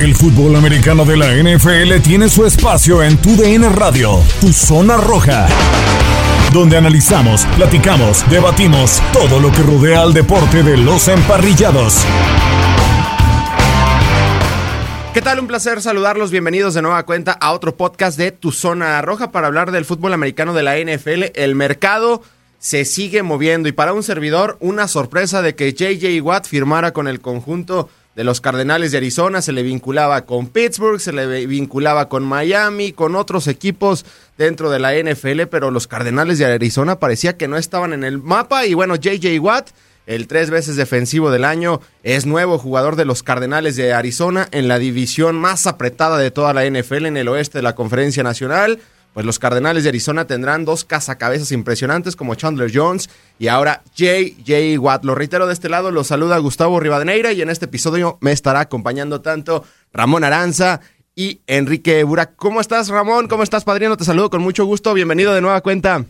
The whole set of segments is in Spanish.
El fútbol americano de la NFL tiene su espacio en Tu DN Radio, Tu Zona Roja, donde analizamos, platicamos, debatimos todo lo que rodea al deporte de los emparrillados. ¿Qué tal? Un placer saludarlos. Bienvenidos de nueva cuenta a otro podcast de Tu Zona Roja para hablar del fútbol americano de la NFL. El mercado se sigue moviendo y para un servidor una sorpresa de que JJ Watt firmara con el conjunto de los Cardenales de Arizona, se le vinculaba con Pittsburgh, se le vinculaba con Miami, con otros equipos dentro de la NFL, pero los Cardenales de Arizona parecía que no estaban en el mapa y bueno, JJ Watt el tres veces defensivo del año, es nuevo jugador de los Cardenales de Arizona en la división más apretada de toda la NFL en el oeste de la Conferencia Nacional. Pues los Cardenales de Arizona tendrán dos cazacabezas impresionantes como Chandler Jones y ahora J.J. Watt. Lo reitero de este lado, lo saluda Gustavo Rivadeneira y en este episodio me estará acompañando tanto Ramón Aranza y Enrique Burak. ¿Cómo estás, Ramón? ¿Cómo estás, padrino? Te saludo con mucho gusto. Bienvenido de nueva cuenta.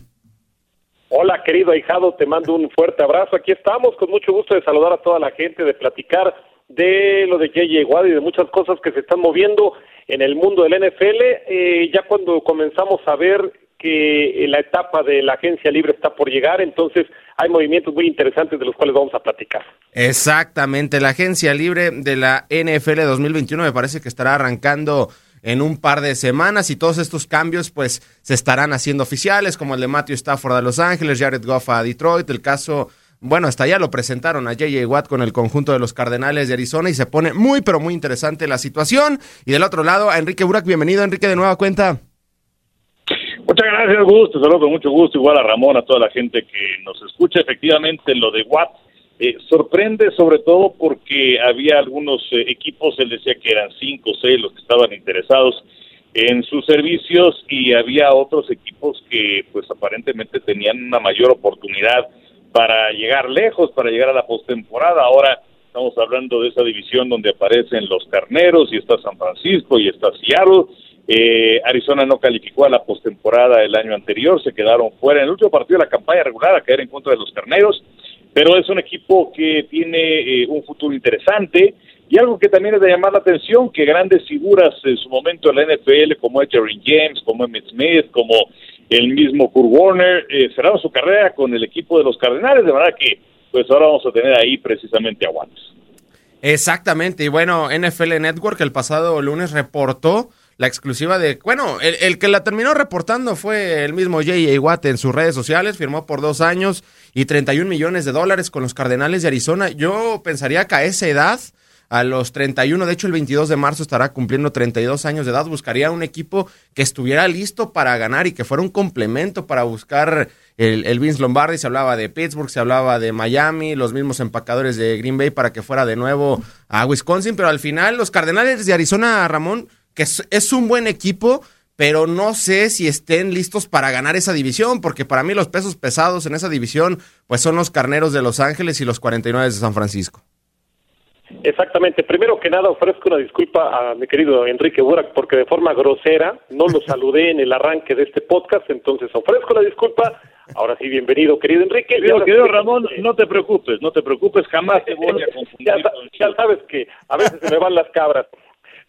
Hola, querido ahijado, te mando un fuerte abrazo. Aquí estamos, con mucho gusto de saludar a toda la gente, de platicar de lo de J.J. Watt y de muchas cosas que se están moviendo en el mundo del NFL. Eh, ya cuando comenzamos a ver que la etapa de la agencia libre está por llegar, entonces hay movimientos muy interesantes de los cuales vamos a platicar. Exactamente, la agencia libre de la NFL 2021 me parece que estará arrancando en un par de semanas y todos estos cambios pues se estarán haciendo oficiales, como el de Matthew Stafford a Los Ángeles, Jared Goff a Detroit, el caso, bueno, hasta ya lo presentaron a JJ Watt con el conjunto de los Cardenales de Arizona y se pone muy pero muy interesante la situación. Y del otro lado, a Enrique Burak, bienvenido Enrique de nueva cuenta. Muchas gracias, gusto, saludo con mucho gusto, igual a Ramón, a toda la gente que nos escucha. Efectivamente, lo de Watt eh, sorprende sobre todo porque había algunos eh, equipos, él decía que eran cinco o seis los que estaban interesados en sus servicios y había otros equipos que pues aparentemente tenían una mayor oportunidad para llegar lejos, para llegar a la postemporada. Ahora estamos hablando de esa división donde aparecen los carneros y está San Francisco y está Seattle. Eh, Arizona no calificó a la postemporada el año anterior, se quedaron fuera en el último partido de la campaña regular a caer en contra de los carneros pero es un equipo que tiene eh, un futuro interesante y algo que también es de llamar la atención, que grandes figuras en su momento en la NFL, como Jerry James, como Emmett Smith, como el mismo Kurt Warner, eh, su carrera con el equipo de los Cardenales, de verdad que pues ahora vamos a tener ahí precisamente a. Exactamente, y bueno, NFL Network el pasado lunes reportó la exclusiva de, bueno, el, que la terminó reportando fue el mismo J.A. Watt en sus redes sociales, firmó por dos años y 31 millones de dólares con los Cardenales de Arizona. Yo pensaría que a esa edad, a los 31, de hecho el 22 de marzo estará cumpliendo 32 años de edad, buscaría un equipo que estuviera listo para ganar y que fuera un complemento para buscar el, el Vince Lombardi, se hablaba de Pittsburgh, se hablaba de Miami, los mismos empacadores de Green Bay para que fuera de nuevo a Wisconsin, pero al final los Cardenales de Arizona, Ramón, que es, un buen equipo, pero no sé si estén listos para ganar esa división, porque para mí los pesos pesados en esa división, pues son los carneros de Los Ángeles y los 49 de San Francisco. Exactamente. Primero que nada, ofrezco una disculpa a mi querido Enrique Burak porque de forma grosera no lo saludé en el arranque de este podcast, entonces ofrezco la disculpa. Ahora sí, bienvenido, querido Enrique. Querido, Ramón, no te preocupes, no te preocupes, jamás te voy a confundir. ya, ya sabes que a veces se me van las cabras.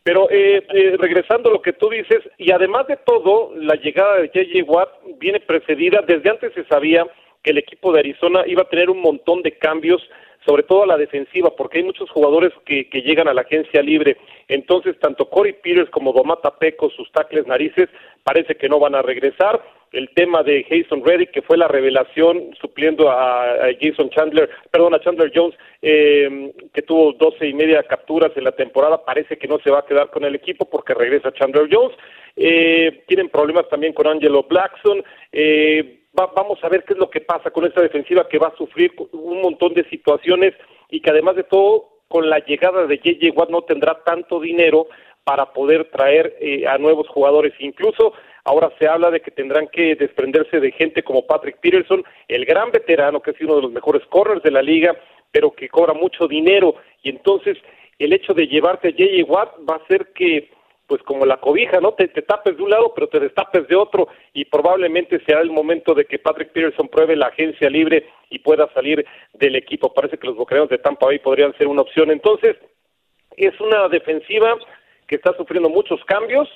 Pero eh, eh, regresando a lo que tú dices, y además de todo, la llegada de J.J. Watt viene precedida, desde antes se sabía el equipo de Arizona iba a tener un montón de cambios, sobre todo a la defensiva, porque hay muchos jugadores que, que llegan a la agencia libre. Entonces, tanto Corey Peters como Domata Peco, sus tacles narices, parece que no van a regresar el tema de Jason Reddick, que fue la revelación supliendo a, Jason Chandler, perdón, a Chandler Jones, eh, que tuvo doce y media capturas en la temporada, parece que no se va a quedar con el equipo porque regresa Chandler Jones. Eh, tienen problemas también con Angelo Blackson. Eh, vamos a ver qué es lo que pasa con esta defensiva que va a sufrir un montón de situaciones y que además de todo con la llegada de JJ Watt no tendrá tanto dinero para poder traer eh, a nuevos jugadores. Incluso ahora se habla de que tendrán que desprenderse de gente como Patrick Peterson, el gran veterano que es uno de los mejores corners de la liga, pero que cobra mucho dinero. Y entonces el hecho de llevarte a JJ Watt va a hacer que pues como la cobija, ¿no? Te, tapes de un lado, pero te destapes de otro y probablemente sea el momento de que Patrick Peterson pruebe la agencia libre y pueda salir del equipo. Parece que los bocaneros de Tampa Bay podrían ser una opción. Entonces, es una defensiva que está sufriendo muchos cambios,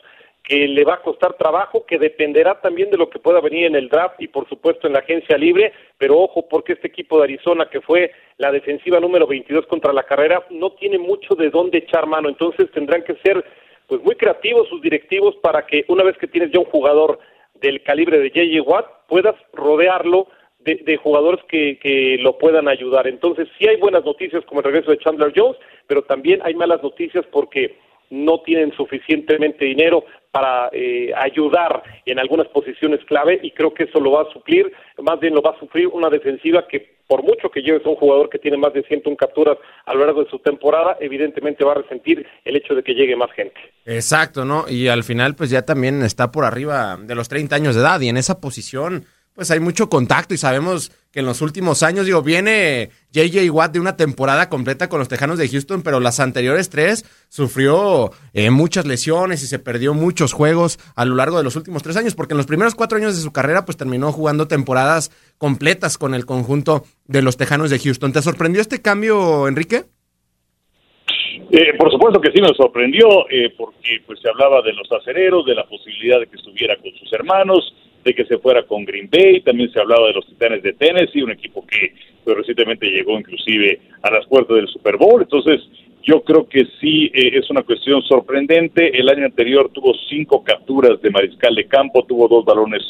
que le va a costar trabajo, que dependerá también de lo que pueda venir en el draft y por supuesto en la agencia libre, pero ojo porque este equipo de Arizona que fue la defensiva número 22 contra la carrera no tiene mucho de dónde echar mano, entonces tendrán que ser pues muy creativos sus directivos para que una vez que tienes ya un jugador del calibre de J.J. Watt puedas rodearlo de, de jugadores que, que, lo puedan ayudar. Entonces sí hay buenas noticias como el regreso de Chandler Jones, pero también hay malas noticias porque no tienen suficientemente dinero para eh, ayudar en algunas posiciones clave y creo que eso lo va a suplir, más bien lo va a sufrir una defensiva que por mucho que lleves a un jugador que tiene más de 101 capturas a lo largo de su temporada, evidentemente va a resentir el hecho de que llegue más gente. Exacto, ¿no? Y al final pues ya también está por arriba de los 30 años de edad y en esa posición pues hay mucho contacto y sabemos que en los últimos años, digo, viene JJ Watt de una temporada completa con los Tejanos de Houston, pero las anteriores tres sufrió eh, muchas lesiones y se perdió muchos juegos a lo largo de los últimos tres años, porque en los primeros cuatro años de su carrera, pues terminó jugando temporadas completas con el conjunto de los Tejanos de Houston. ¿Te sorprendió este cambio, Enrique? Eh, por supuesto que sí me sorprendió, eh, porque pues se hablaba de los acereros, de la posibilidad de que estuviera con sus hermanos, de que se fuera con Green Bay, también se hablaba de los Titanes de Tennessee, un equipo que pues, recientemente llegó inclusive a las puertas del Super Bowl, entonces yo creo que sí eh, es una cuestión sorprendente, el año anterior tuvo cinco capturas de mariscal de campo, tuvo dos balones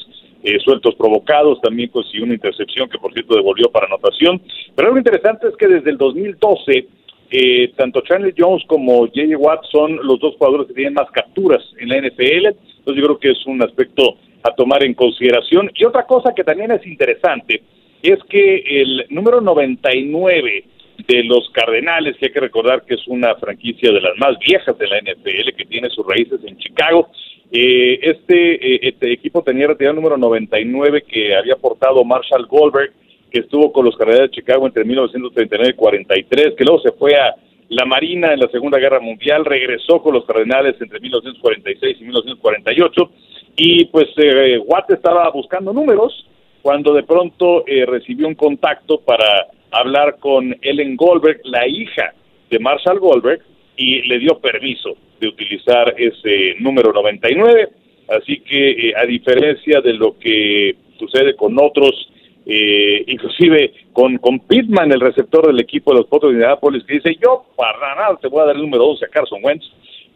eh, sueltos provocados, también consiguió una intercepción que por cierto devolvió para anotación, pero algo interesante es que desde el 2012 eh, tanto Charlie Jones como J.J. Watt son los dos jugadores que tienen más capturas en la NFL, entonces yo creo que es un aspecto a tomar en consideración. Y otra cosa que también es interesante es que el número 99 de los Cardenales, que hay que recordar que es una franquicia de las más viejas de la NFL, que tiene sus raíces en Chicago, eh, este, eh, este equipo tenía retirado el número 99 que había aportado Marshall Goldberg, que estuvo con los Cardenales de Chicago entre 1939 y 43, que luego se fue a la Marina en la Segunda Guerra Mundial, regresó con los Cardenales entre 1946 y 1948 y pues eh, Watt estaba buscando números cuando de pronto eh, recibió un contacto para hablar con Ellen Goldberg, la hija de Marshall Goldberg, y le dio permiso de utilizar ese número 99. Así que, eh, a diferencia de lo que sucede con otros, eh, inclusive con, con Pittman, el receptor del equipo de los Potros de Indianapolis, que dice, yo para nada te voy a dar el número 12 a Carson Wentz,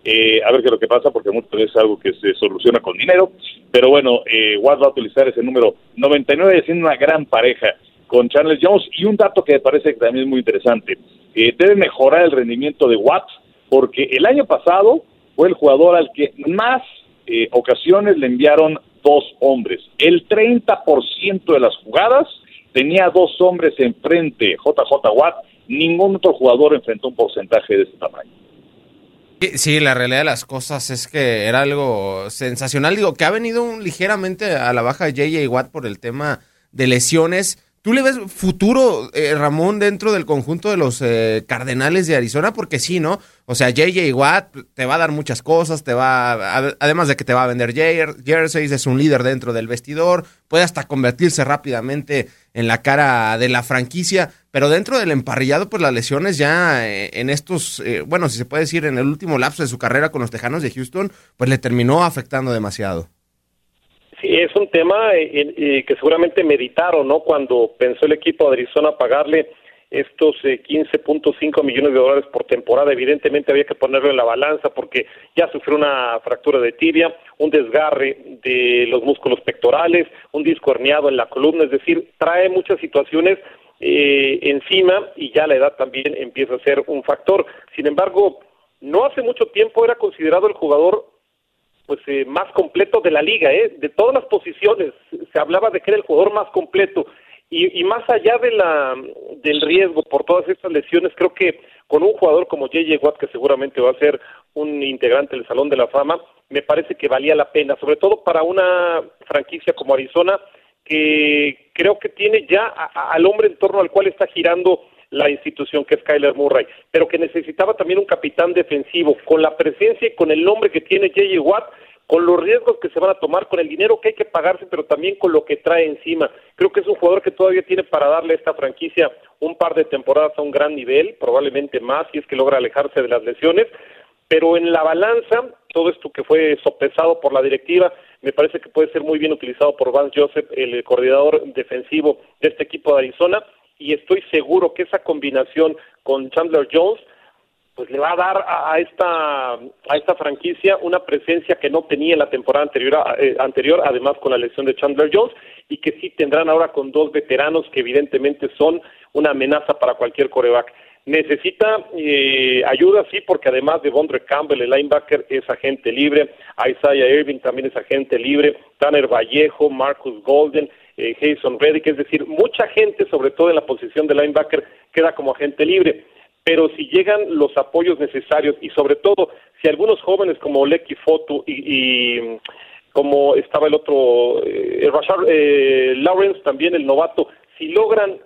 eh, a ver qué es lo que pasa, porque muchas veces es algo que se soluciona con dinero. Pero bueno, eh, Watt va a utilizar ese número 99, siendo una gran pareja con Charles Jones. Y un dato que me parece que también es muy interesante: eh, debe mejorar el rendimiento de Watt, porque el año pasado fue el jugador al que más eh, ocasiones le enviaron dos hombres. El 30% de las jugadas tenía dos hombres enfrente, JJ Watt. Ningún otro jugador enfrentó un porcentaje de ese tamaño. Sí, la realidad de las cosas es que era algo sensacional. Digo, que ha venido ligeramente a la baja JJ Watt por el tema de lesiones. ¿Tú le ves futuro, eh, Ramón, dentro del conjunto de los eh, Cardenales de Arizona? Porque sí, ¿no? O sea, JJ Watt te va a dar muchas cosas, te va, además de que te va a vender jerseys, es un líder dentro del vestidor, puede hasta convertirse rápidamente en la cara de la franquicia, pero dentro del emparrillado, pues las lesiones ya eh, en estos, bueno, si se puede decir, en el último lapso de su carrera con los Tejanos de Houston, pues le terminó afectando demasiado es un tema eh, eh, que seguramente meditaron, ¿no? Cuando pensó el equipo de Arizona pagarle estos 15.5 eh, millones de dólares por temporada, evidentemente había que ponerlo en la balanza porque ya sufrió una fractura de tibia, un desgarre de los músculos pectorales, un disco herniado en la columna, es decir, trae muchas situaciones eh, encima y ya la edad también empieza a ser un factor. Sin embargo, no hace mucho tiempo era considerado el jugador pues eh, más completo de la liga, ¿eh? de todas las posiciones. Se hablaba de que era el jugador más completo Y, y, más allá de la, del riesgo por todas estas lesiones, creo que con un jugador como J.J. Watt, que seguramente va a ser un integrante del Salón de la Fama, me parece que valía la pena, sobre todo para una franquicia como Arizona, que creo que tiene ya al hombre en torno al cual está girando la institución que es Kyler Murray, pero que necesitaba también un capitán defensivo con la presencia y con el nombre que tiene J.J. Watt, con los riesgos que se van a tomar, con el dinero que hay que pagarse, pero también con lo que trae encima. Creo que es un jugador que todavía tiene para darle a esta franquicia un par de temporadas a un gran nivel, probablemente más si es que logra alejarse de las lesiones, pero en la balanza, todo esto que fue sopesado por la directiva, me parece que puede ser muy bien utilizado por Vance Joseph, el coordinador defensivo de este equipo de Arizona, y estoy seguro que esa combinación con Chandler Jones pues le va a dar a, esta a esta franquicia una presencia que no tenía en la temporada anterior eh, anterior además con la lesión de Chandler Jones y que sí tendrán ahora con dos veteranos que evidentemente son una amenaza para cualquier coreback necesita eh, ayuda sí porque además de Bondre Campbell el linebacker es agente libre. Isaiah Irving también es agente libre. Tanner Vallejo Marcus Golden eh, Jason Reddick, es decir, mucha gente, sobre todo en la posición de linebacker, queda como agente libre. Pero si llegan los apoyos necesarios y sobre todo si algunos jóvenes como Lecky Foto y, como estaba el otro, eh, eh, Lawrence, también el novato, si logran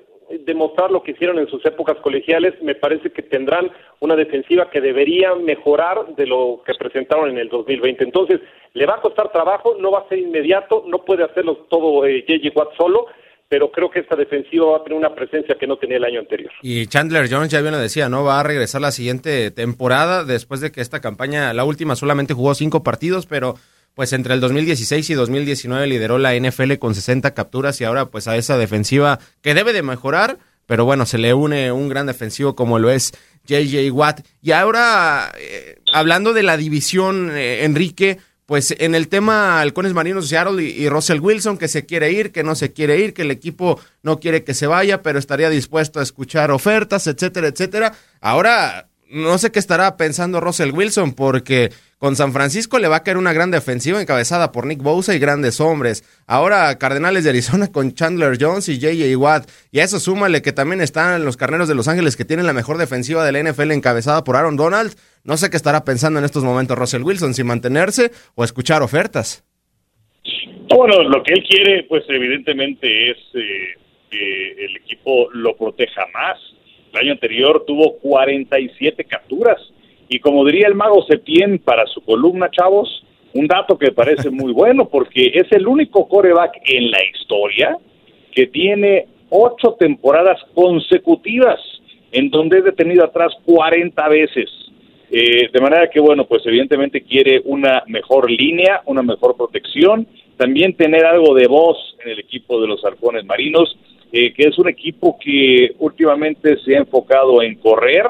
demostrar lo que hicieron en sus épocas colegiales, me parece que tendrán una defensiva que debería mejorar de lo que presentaron en el 2020. Entonces, le va a costar trabajo, no va a ser inmediato, no puede hacerlo todo eh. Watt solo, pero creo que esta defensiva va a tener una presencia que no tenía el año anterior. Y Chandler Jones, ya bien lo decía, ¿no? Va a regresar la siguiente temporada después de que esta campaña, la última, solamente jugó cinco partidos, pero pues entre el 2016 y 2019 lideró la NFL con 60 capturas y ahora pues a esa defensiva que debe de mejorar, pero bueno, se le une un gran defensivo como lo es JJ Watt. Y ahora, eh, hablando de la división, eh, Enrique, pues en el tema halcones marinos Seattle y, y, Russell Wilson, que se quiere ir, que no se quiere ir, que el equipo no quiere que se vaya, pero estaría dispuesto a escuchar ofertas, etcétera, etcétera. Ahora, no sé qué estará pensando Russell Wilson, porque con San Francisco le va a caer una gran defensiva encabezada por Nick Bosa y grandes hombres. Ahora Cardenales de Arizona con Chandler Jones y JJ Watt. Y a eso súmale que también están los Carneros de Los Ángeles que tienen la mejor defensiva de la NFL encabezada por Aaron Donald. No sé qué estará pensando en estos momentos Russell Wilson, si mantenerse o escuchar ofertas. Bueno, lo que él quiere, pues evidentemente es eh, que el equipo lo proteja más. El año anterior tuvo 47 capturas y como diría el mago Septién para su columna, chavos, un dato que parece muy bueno porque es el único coreback en la historia que tiene ocho temporadas consecutivas en donde es detenido atrás 40 veces. Eh, de manera que, bueno, pues evidentemente quiere una mejor línea, una mejor protección, también tener algo de voz en el equipo de los halcones marinos, eh, que es un equipo que últimamente se ha enfocado en correr,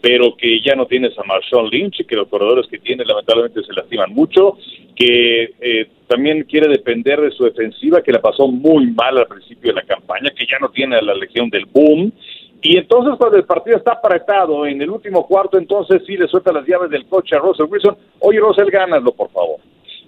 pero que ya no tienes a Marshawn Lynch, que los corredores que tiene lamentablemente se lastiman mucho, que eh, también quiere depender de su defensiva, que la pasó muy mal al principio de la campaña, que ya no tiene a la legión del boom. Y entonces cuando el partido está apretado en el último cuarto, entonces sí le suelta las llaves del coche a Russell Wilson. Oye, Russell, gánalo, por favor.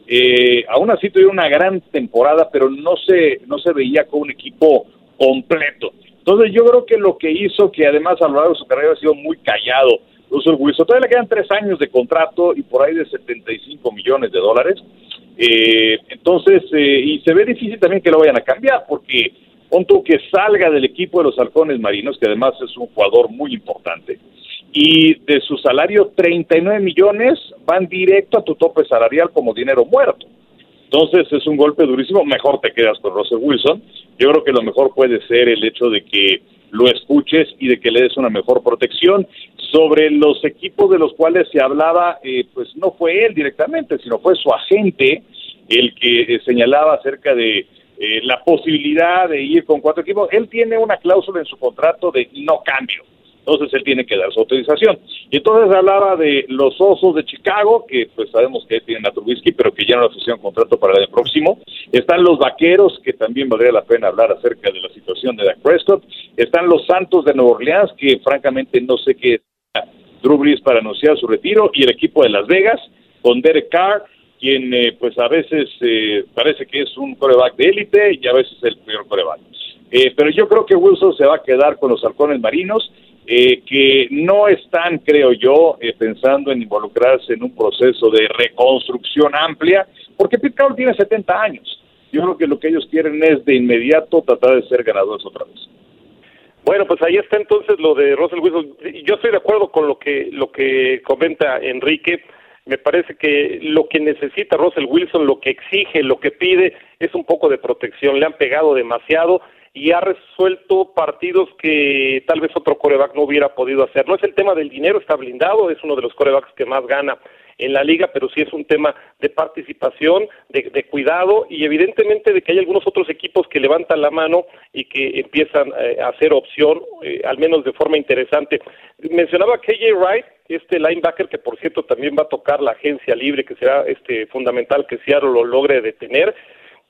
Eh, aún así tuvieron una gran temporada, pero no se, no se veía con un equipo completo. Entonces yo creo que lo que hizo, que además a lo largo de su carrera ha sido muy callado, Russell Wilson, todavía le quedan tres años de contrato y por ahí de 75 millones de dólares. Eh, entonces, eh, y se ve difícil también que lo vayan a cambiar, porque punto que salga del equipo de los halcones marinos, que además es un jugador muy importante, y de su salario 39 millones van directo a tu tope salarial como dinero muerto. Entonces es un golpe durísimo, mejor te quedas con Russell Wilson. Yo creo que lo mejor puede ser el hecho de que lo escuches y de que le des una mejor protección. Sobre los equipos de los cuales se hablaba, eh, pues no fue él directamente, sino fue su agente el que eh, señalaba acerca de eh, la posibilidad de ir con cuatro equipos. Él tiene una cláusula en su contrato de no cambio entonces él tiene que dar su autorización. Y entonces hablaba de los Osos de Chicago, que pues sabemos que tienen a Trubisky, pero que ya no ofrecieron contrato para el año próximo. Están los Vaqueros, que también valdría la pena hablar acerca de la situación de Dak Prescott. Están los Santos de Nueva Orleans, que francamente no sé qué Drew para anunciar su retiro, y el equipo de Las Vegas, con Derek Carr, quien eh, pues a veces eh, parece que es un coreback de élite y a veces el peor coreback. Eh, pero yo creo que Wilson se va a quedar con los halcones marinos, eh, que no están, creo yo, eh, pensando en involucrarse en un proceso de reconstrucción amplia, porque Pete Carroll tiene 70 años. Yo creo que lo que ellos quieren es de inmediato tratar de ser ganadores otra vez. Bueno, pues ahí está entonces lo de Russell Wilson. Yo estoy de acuerdo con lo que lo que comenta Enrique. Me parece que lo que necesita Russell Wilson, lo que exige, lo que pide, es un poco de protección. Le han pegado demasiado y ha resuelto partidos que tal vez otro coreback no hubiera podido hacer. No es el tema del dinero, está blindado, es uno de los corebacks que más gana en la liga, pero sí es un tema de participación, de, cuidado y evidentemente de que hay algunos otros equipos que levantan la mano y que empiezan eh, a hacer opción, eh, al menos de forma interesante. Mencionaba KJ Wright, este linebacker que por cierto también va a tocar la agencia libre, que será este fundamental que Seattle lo logre detener,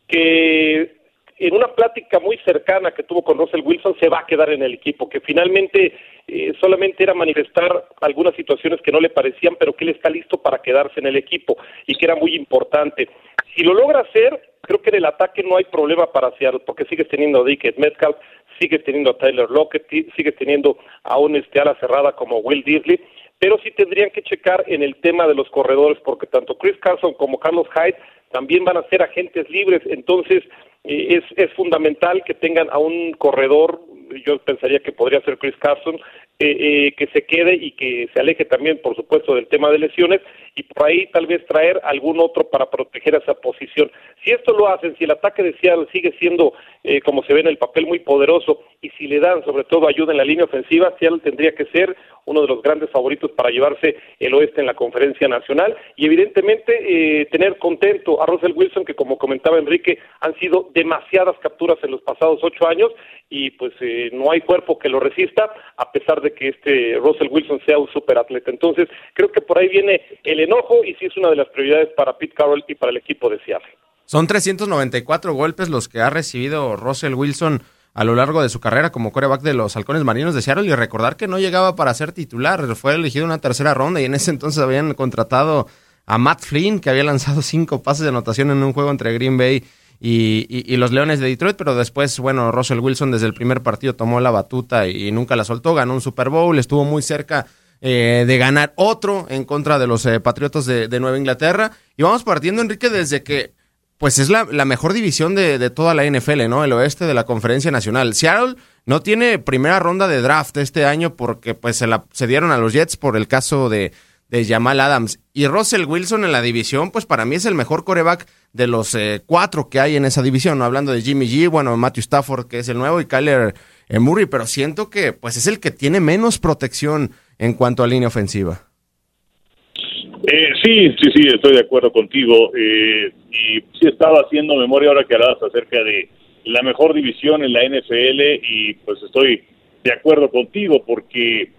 que en una plática muy cercana que tuvo con Russell Wilson se va a quedar en el equipo, que finalmente eh, solamente era manifestar algunas situaciones que no le parecían, pero que él está listo para quedarse en el equipo y que era muy importante. Si lo logra hacer, creo que en el ataque no hay problema para Seattle, porque sigues teniendo a Dick Metcalf, sigues teniendo a Tyler Lockett, sigues teniendo a un este ala cerrada como Will Disley, pero sí tendrían que checar en el tema de los corredores, porque tanto Chris Carson como Carlos Hyde también van a ser agentes libres, entonces es, es fundamental que tengan a un corredor, yo pensaría que podría ser Chris Carson, eh, eh, que se quede y que se aleje también, por supuesto, del tema de lesiones y por ahí tal vez traer algún otro para proteger esa posición. Si esto lo hacen, si el ataque de Seattle sigue siendo, eh, como se ve en el papel, muy poderoso y si le dan sobre todo ayuda en la línea ofensiva, Seattle tendría que ser uno de los grandes favoritos para llevarse el oeste en la conferencia nacional y evidentemente tener contento a Russell Wilson que como comentaba Enrique han sido demasiadas capturas en los pasados ocho años y pues no hay cuerpo que lo resista a pesar de que este Russell Wilson sea un superatleta. Entonces, creo que por ahí viene el enojo y sí es una de las prioridades para Pete Carroll y para el equipo de Seattle. Son 394 golpes los que ha recibido Russell Wilson a lo largo de su carrera como coreback de los Halcones Marinos de Seattle y recordar que no llegaba para ser titular, fue elegido en una tercera ronda y en ese entonces habían contratado a Matt Flynn que había lanzado cinco pases de anotación en un juego entre Green Bay y, los Leones de Detroit, pero después, bueno, Russell Wilson desde el primer partido tomó la batuta y, nunca la soltó, ganó un Super Bowl, estuvo muy cerca eh, de ganar otro en contra de los eh, Patriotas de, Nueva Inglaterra. Y vamos partiendo, Enrique, desde que, pues es la, mejor división de, toda la NFL, ¿no? El oeste de la Conferencia Nacional. Seattle no tiene primera ronda de draft este año porque pues se la dieron a los Jets por el caso de, de Jamal Adams. Y Russell Wilson en la división, pues para mí es el mejor coreback de los eh, cuatro que hay en esa división, ¿no? hablando de Jimmy G, bueno, Matthew Stafford, que es el nuevo, y Kyler eh, Murray, pero siento que pues es el que tiene menos protección en cuanto a línea ofensiva. Eh, sí, sí, sí, estoy de acuerdo contigo. Y sí estaba haciendo memoria ahora que hablabas acerca de la mejor división en la NFL y pues estoy de acuerdo contigo porque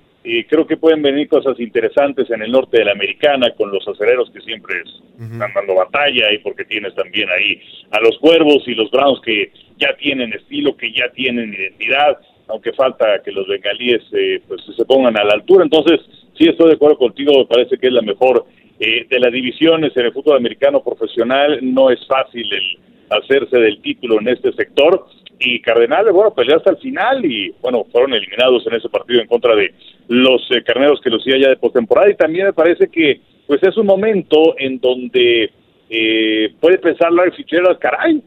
creo que pueden venir cosas interesantes en el norte de la americana con los acereros que siempre están dando batalla y porque tienes también ahí a los cuervos y los browns que ya tienen estilo, que ya tienen identidad, aunque falta que los bengalíes eh, pues se pongan a la altura. Entonces, sí estoy de acuerdo contigo, me parece que es la mejor eh, de las divisiones en el fútbol americano profesional. No es fácil el hacerse del título en este sector y Cardenales, bueno, peleó hasta el final y, bueno, fueron eliminados en ese partido en contra de los eh, carneros que lucía ya de postemporada y también me parece que, pues es un momento en donde eh, puede pensar Larry Fitzgerald, caray,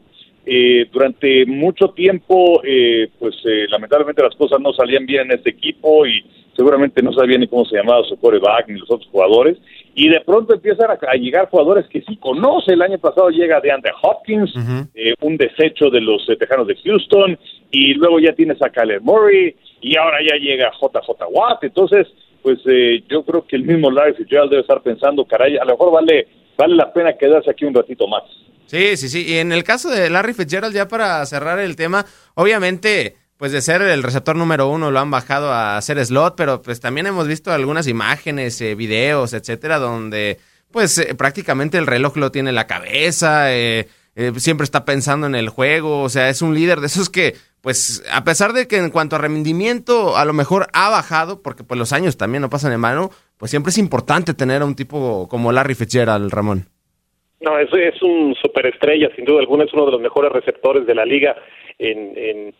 eh, durante mucho tiempo, eh, pues eh, lamentablemente las cosas no salían bien en este equipo y seguramente no sabía ni cómo se llamaba su coreback ni los otros jugadores. Y de pronto empiezan a, llegar jugadores que sí conoce. El año pasado llega DeAndre Hopkins, un desecho de los Tejanos de Houston, y luego ya tienes a Kyler Murray, y ahora ya llega JJ Watt. Entonces, pues yo creo que el mismo Larry Fitzgerald debe estar pensando, caray, a lo mejor vale, vale la pena quedarse aquí un ratito más. Sí, sí, sí. Y en el caso de Larry Fitzgerald, ya para cerrar el tema, obviamente, pues de ser el receptor número uno lo han bajado a ser slot, pero pues también hemos visto algunas imágenes, eh, videos, etcétera, donde pues eh, prácticamente el reloj lo tiene en la cabeza, eh, siempre está pensando en el juego, o sea, es un líder de esos que, pues, a pesar de que en cuanto a rendimiento a lo mejor ha bajado, porque pues los años también no pasan en mano, pues siempre es importante tener a un tipo como Larry Fitzgerald, Ramón. No, es, es un superestrella, sin duda alguna, es uno de los mejores receptores de la liga en,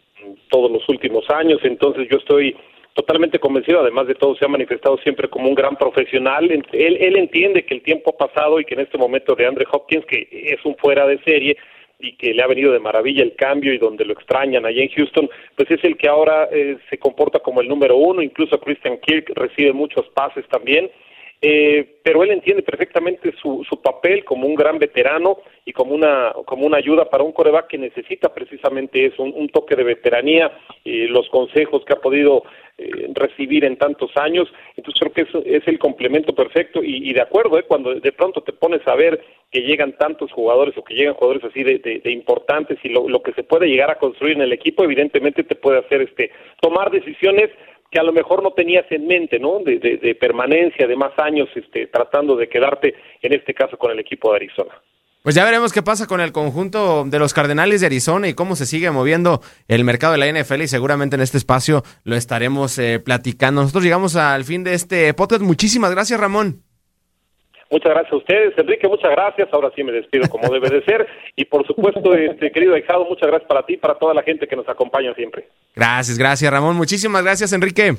todos los últimos años, entonces yo estoy totalmente convencido, además de todo se ha manifestado siempre como un gran profesional, él, entiende que el tiempo ha pasado y que en este momento de Andre Hopkins, que es un fuera de serie, y que le ha venido de maravilla el cambio y donde lo extrañan allá en Houston, pues es el que ahora eh, se comporta como el número uno, incluso Christian Kirk recibe muchos pases también, eh, pero él entiende perfectamente su, su papel como un gran veterano y como una, como una ayuda para un coreback que necesita precisamente eso, un, toque de veteranía, eh, los consejos que ha podido eh, recibir en tantos años, entonces creo que es, el complemento perfecto y, de acuerdo, eh, cuando de pronto te pones a ver que llegan tantos jugadores o que llegan jugadores así de, de, importantes y lo, lo que se puede llegar a construir en el equipo, evidentemente te puede hacer este tomar decisiones que a lo mejor no tenías en mente, ¿no? De, de, permanencia, de más años, este, tratando de quedarte, en este caso, con el equipo de Arizona. Pues ya veremos qué pasa con el conjunto de los Cardenales de Arizona y cómo se sigue moviendo el mercado de la NFL y seguramente en este espacio lo estaremos eh, platicando. Nosotros llegamos al fin de este podcast. Muchísimas gracias, Ramón. Muchas gracias a ustedes, Enrique, muchas gracias. Ahora sí me despido como debe de ser. Y por supuesto, este querido Aijado, muchas gracias para ti y para toda la gente que nos acompaña siempre. Gracias, gracias, Ramón. Muchísimas gracias, Enrique.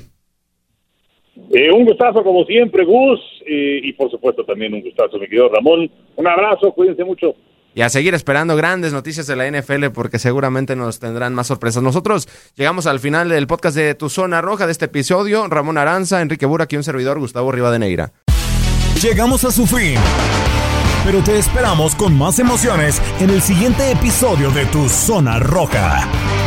Eh, un gustazo como siempre, Gus, eh, y por supuesto también un gustazo, mi querido Ramón. Un abrazo, cuídense mucho. Y a seguir esperando grandes noticias de la NFL porque seguramente nos tendrán más sorpresas. Nosotros llegamos al final del podcast de Tu Zona Roja de este episodio. Ramón Aranza, Enrique Burak y un servidor, Gustavo Rivadeneira. Llegamos a su fin. Pero te esperamos con más emociones en el siguiente episodio de Tu Zona Roja.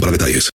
para detalles.